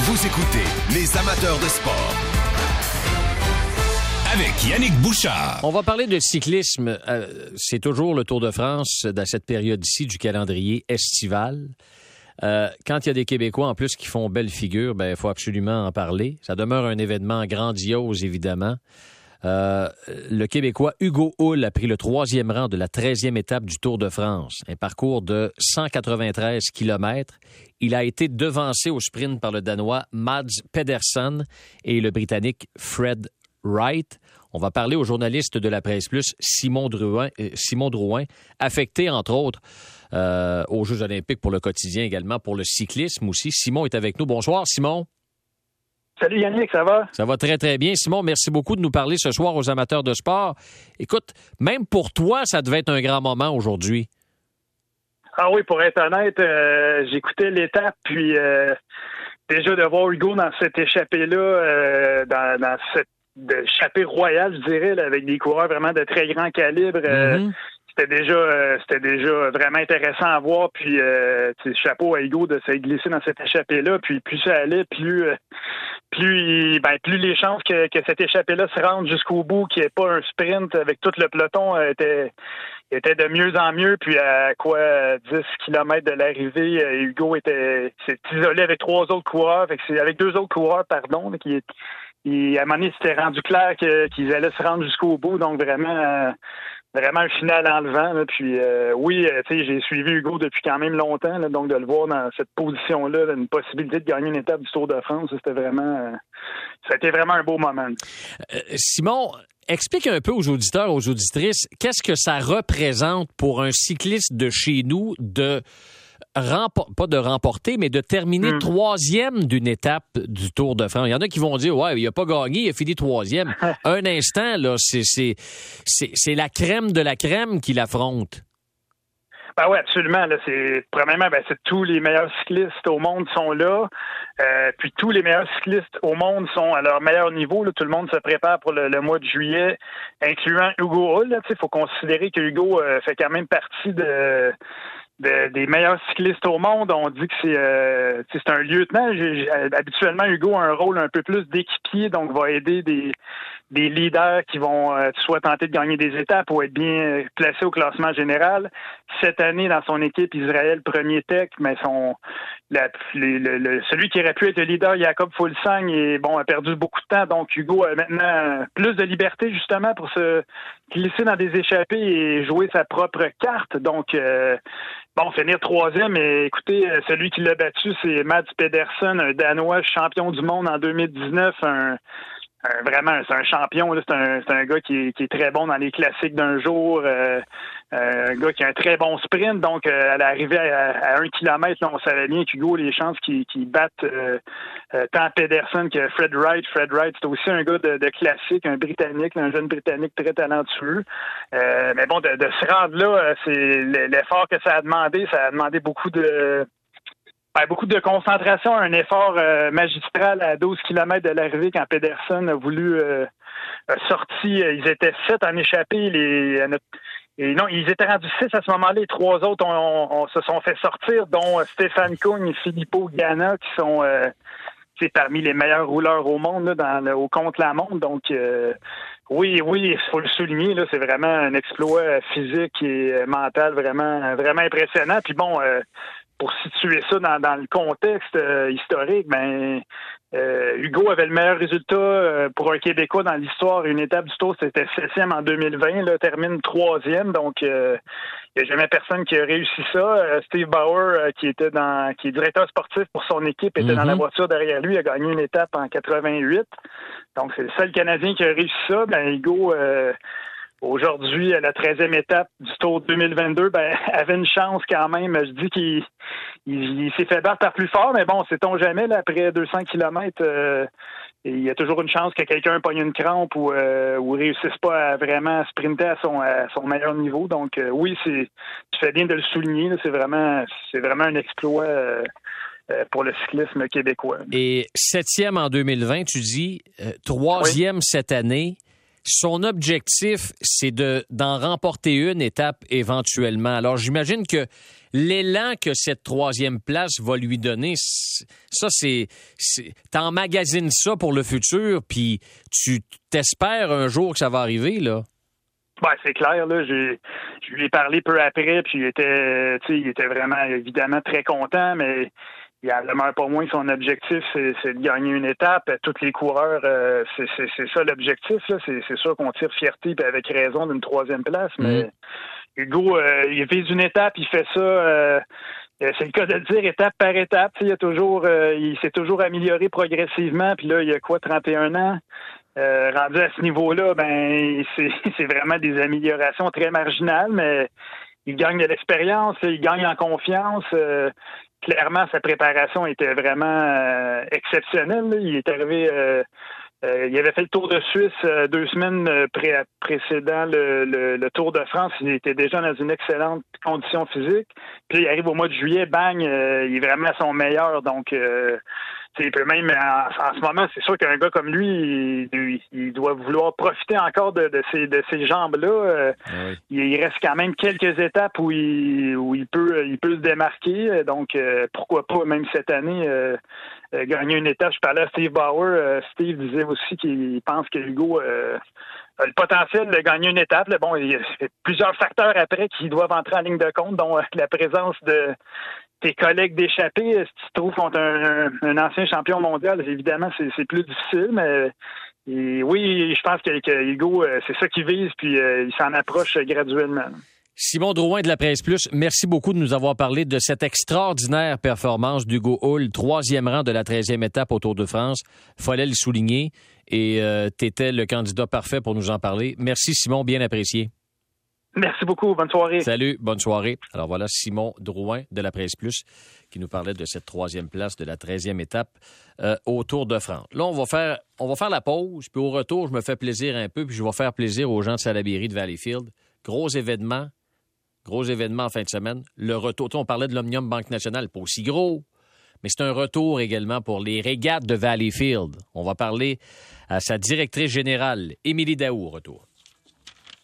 Vous écoutez les amateurs de sport. Avec Yannick Bouchard. On va parler de cyclisme. Euh, c'est toujours le Tour de France dans cette période-ci du calendrier estival. Euh, quand il y a des Québécois en plus qui font belle figure, ben il faut absolument en parler. Ça demeure un événement grandiose, évidemment. Euh, le Québécois Hugo Hull a pris le troisième rang de la 13e étape du Tour de France, un parcours de 193 km. Il a été devancé au sprint par le Danois Mads Pedersen et le Britannique Fred Wright. On va parler au journaliste de la Presse Plus, Simon Drouin, euh, affecté entre autres euh, aux Jeux olympiques pour le quotidien également, pour le cyclisme aussi. Simon est avec nous. Bonsoir, Simon. Salut Yannick, ça va? Ça va très, très bien. Simon, merci beaucoup de nous parler ce soir aux amateurs de sport. Écoute, même pour toi, ça devait être un grand moment aujourd'hui. Ah oui, pour être honnête, euh, j'écoutais l'étape, puis euh, déjà de voir Hugo dans cette échappée-là, euh, dans, cette échappée royale, je dirais, avec des coureurs vraiment de très grand calibre. Mm-hmm c'était déjà euh, c'était déjà vraiment intéressant à voir. Puis euh, chapeau à Hugo de se glisser dans cette échappée-là. Puis plus ça allait, plus euh, plus ben, plus les chances que, que cette échappée-là se rende jusqu'au bout, qu'il n'y ait pas un sprint avec tout le peloton était était de mieux en mieux. Puis à quoi 10 km de l'arrivée, Hugo était s'est isolé avec trois autres coureurs. Fait que avec deux autres coureurs, pardon, qui et à un moment donné, c'était rendu clair qu'ils allaient se rendre jusqu'au bout. Donc, vraiment, vraiment un final enlevant. Là. Puis euh, oui, euh, j'ai suivi Hugo depuis quand même longtemps, donc de le voir dans cette position-là, une possibilité de gagner une étape du Tour de France, c'était vraiment, euh, ça a été vraiment un beau moment. Simon. Explique un peu aux auditeurs, aux auditrices, qu'est-ce que ça représente pour un cycliste de chez nous de pas de remporter, mais de terminer hmm. troisième d'une étape du Tour de France. Il y en a qui vont dire, ouais, il n'a pas gagné, il a fini troisième. Un instant, là, c'est la crème de la crème qui l'affronte. Ben oui, absolument. Là, c'est premièrement, ben, c'est tous les meilleurs cyclistes au monde sont là. Euh, puis tous les meilleurs cyclistes au monde sont à leur meilleur niveau. Là. Tout le monde se prépare pour le, mois de juillet, incluant Hugo Hull. Il faut considérer que Hugo euh, fait quand même partie de des meilleurs cyclistes au monde. On dit que c'est euh, c'est un lieutenant. habituellement, Hugo a un rôle un peu plus d'équipier, donc va aider des, des leaders qui vont euh, soit tenter de gagner des étapes ou être bien placés au classement général. Cette année, dans son équipe Israël Premier Tech, mais son celui qui aurait pu être le leader, Jacob Fulsang, et bon, a perdu beaucoup de temps. Donc Hugo a maintenant plus de liberté justement pour se glisser dans des échappées et jouer sa propre carte. Donc euh, Bon, finir troisième, et écoutez, celui qui l'a battu, c'est Mads Pedersen, un Danois champion du monde en 2019, un, vraiment, c'est un champion. C'est un, un, gars qui est, qui est, très bon dans les classiques d'un jour. Euh, euh, un gars qui a un très bon sprint. Donc, euh, à l'arrivée à, un kilomètre, on savait bien qu'Hugo, les chances qu'il batte euh, tant Pedersen que Fred Wright. Fred Wright, c'est aussi un gars de, de, classique, un Britannique, un jeune Britannique très talentueux. mais bon, de, de se rendre là, c'est l'effort que ça a demandé. Ça a demandé beaucoup de ben, beaucoup de concentration, un effort euh, magistral à 12 km de l'arrivée quand Pedersen a voulu euh, sortir. Ils étaient sept en échappée. Les, non, ils étaient rendus six à ce moment-là. Les trois autres se sont fait sortir, dont Stéphane Kuhn et Filippo Ganna, qui sont euh, parmi les meilleurs rouleurs au monde là, dans au contre-la-montre. Donc, euh, oui, oui, il faut le souligner. Là, c'est vraiment un exploit physique et mental vraiment, vraiment impressionnant. Puis bon, pour situer ça dans, le contexte euh, historique, ben euh, Hugo avait le meilleur résultat euh, pour un Québécois dans l'histoire. Une étape du Tour, c'était septième en 2020, là, termine troisième. Donc, il n'y a jamais personne qui a réussi ça. Steve Bauer, qui était dans, qui est directeur sportif pour son équipe, était dans la mhm. voiture derrière lui, a gagné une étape en 88. Donc, c'est le seul Canadien qui a réussi ça. Ben, Hugo aujourd'hui, à la 13e étape du Tour 2022, ben, avait une chance quand même. Je dis qu'il il, s'est fait battre par plus fort, mais bon, sait-on jamais, là, après 200 km, euh, il y a toujours une chance que quelqu'un pogne une crampe ou, euh, ou réussisse pas à vraiment sprinter à son, à son meilleur niveau. Donc, euh, oui, c'est, tu fais bien de le souligner. C'est vraiment, c'est vraiment un exploit. Euh, pour le cyclisme québécois. Et septième en 2020, tu dis, troisième cette année son objectif, c'est de d'en remporter une étape éventuellement. Alors, j'imagine que l'élan que cette troisième place va lui donner, ça, c'est, t'emmagasines ça pour le futur, puis tu t'espères un jour que ça va arriver, là. Ouais, c'est clair, là. Je, je lui ai parlé peu après, puis il était, il était vraiment, évidemment, très content, mais il a demeure pas moins son objectif, c'est de gagner une étape. Tous les coureurs, euh, c'est ça l'objectif. C'est sûr qu'on tire fierté avec raison d'une troisième place, mais mm. Hugo, euh, il vise une étape, il fait ça. Euh, c'est le cas de le dire étape par étape. Il a toujours, il s'est toujours amélioré progressivement. Puis là, il y a quoi, 31 ans? rendu à ce niveau-là, ben c'est vraiment des améliorations très marginales, mais il gagne de l'expérience, il gagne en confiance clairement, sa préparation était vraiment euh, exceptionnelle. Il est arrivé, euh, euh, il avait fait le Tour de Suisse deux semaines précédant le, Tour de France. Il était déjà dans une excellente condition physique. Puis il arrive au mois de juillet, bang, il est vraiment à son meilleur. Donc, peut même, en, ce moment, c'est sûr qu'un gars comme lui, il, doit vouloir profiter encore de, de ces, de ces jambes-là. Euh, ah il, reste quand même quelques étapes où il, où il peut, il peut se démarquer. Donc, euh, pourquoi pas, même cette année, euh, gagner une étape. Je parlais à Steve Bauer. Steve disait aussi qu'il pense que Hugo a le potentiel de gagner une étape. Bon, il y a plusieurs facteurs après qui doivent entrer en ligne de compte, dont la présence de tes collègues d'échapper, si tu trouves contre un, ancien champion mondial, évidemment, c'est plus difficile, mais oui, je pense que, Hugo, euh, c'est ça qu'il vise, puis euh, il s'en approche graduellement. Simon Drouin de la Presse Plus, merci beaucoup de nous avoir parlé de cette extraordinaire performance d'Hugo Hull, troisième rang de la 13e étape au Tour de France. Fallait le souligner et euh, tu étais le candidat parfait pour nous en parler. Merci Simon, bien apprécié. Merci beaucoup. Bonne soirée. Salut, bonne soirée. Alors voilà Simon Drouin de la Presse Plus qui nous parlait de cette troisième place de la treizième étape euh, au Tour de France. Là, on va faire, la pause, puis au retour, je me fais plaisir un peu, puis je vais faire plaisir aux gens de Salaberry de Valleyfield. Gros événement, gros événement en fin de semaine. Le retour, on parlait de l'Omnium Banque Nationale, pas aussi gros, mais c'est un retour également pour les régates de Valleyfield. On va parler à sa directrice générale, Émilie Daou, retour.